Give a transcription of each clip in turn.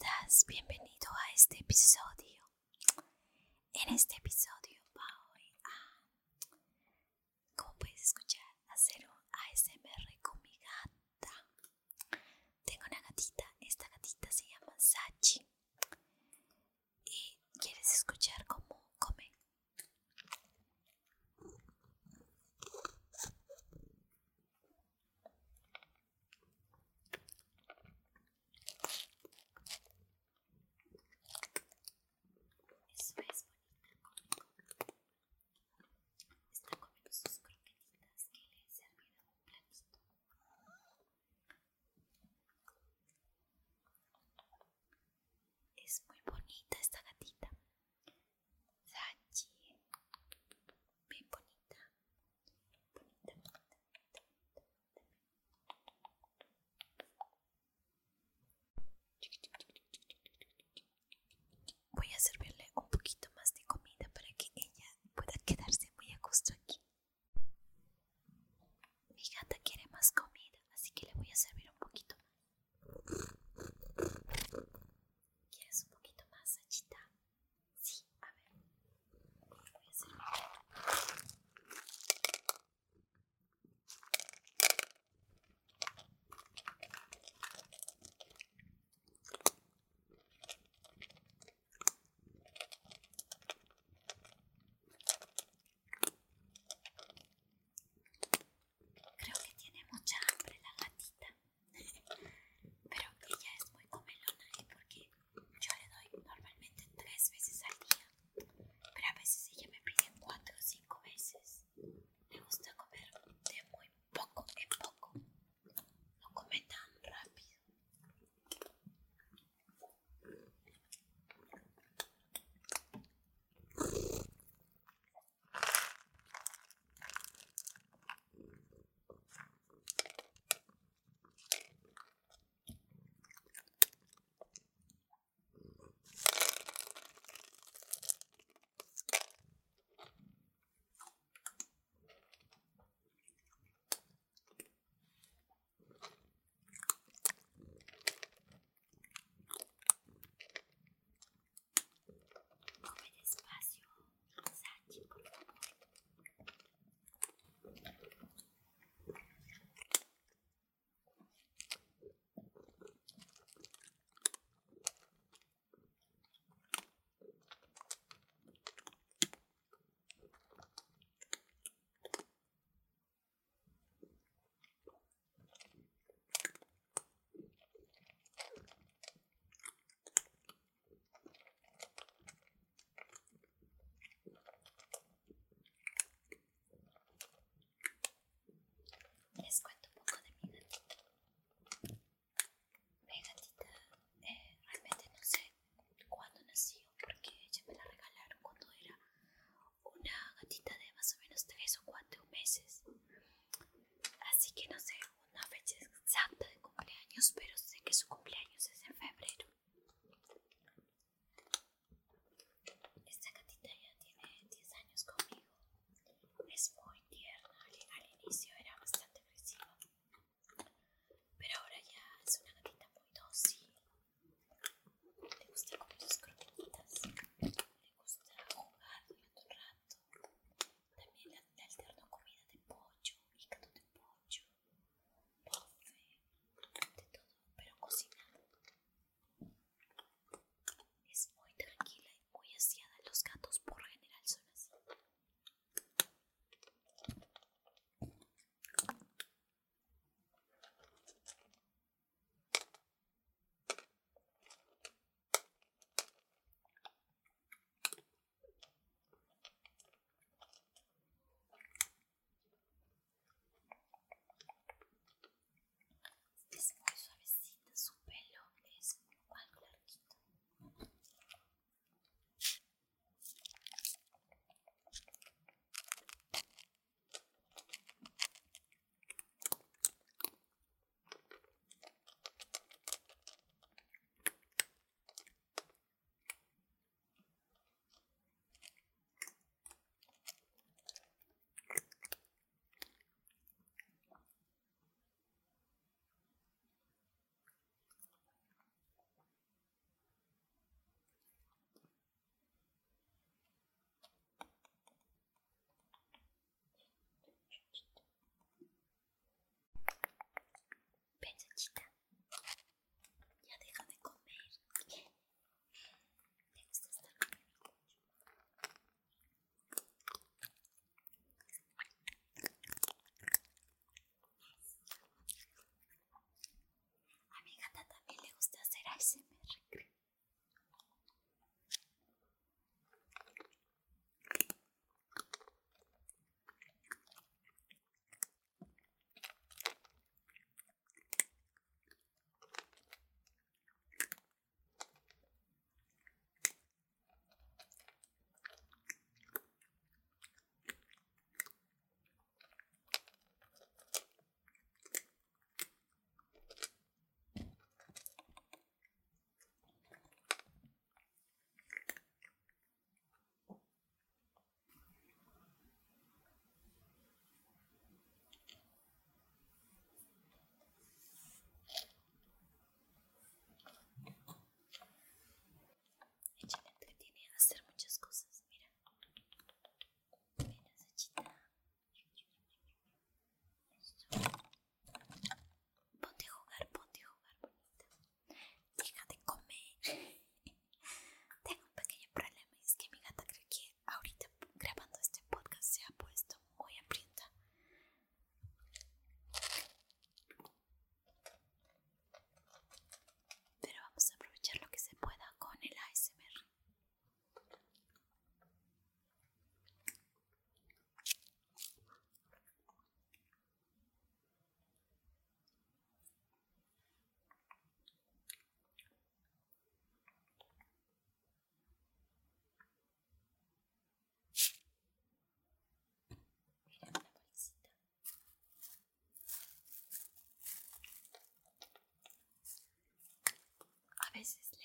Estás? Bienvenido a este episodio. En este episodio de más o menos 3 o 4 meses. Así que no sé una fecha exacta de cumpleaños, pero veces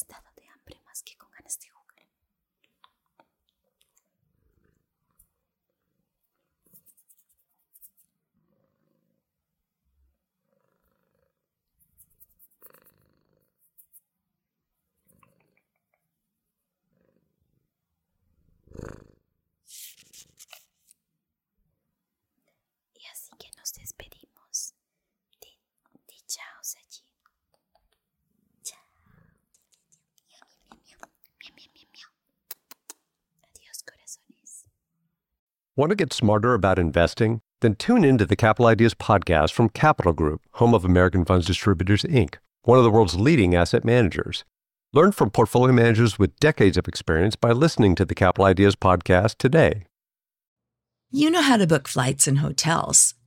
estado de hambre más que con ganas de jugar. Y así que nos despedimos. Di, di chaos allí. Want to get smarter about investing? Then tune into the Capital Ideas podcast from Capital Group, home of American Funds Distributors, Inc., one of the world's leading asset managers. Learn from portfolio managers with decades of experience by listening to the Capital Ideas podcast today. You know how to book flights and hotels.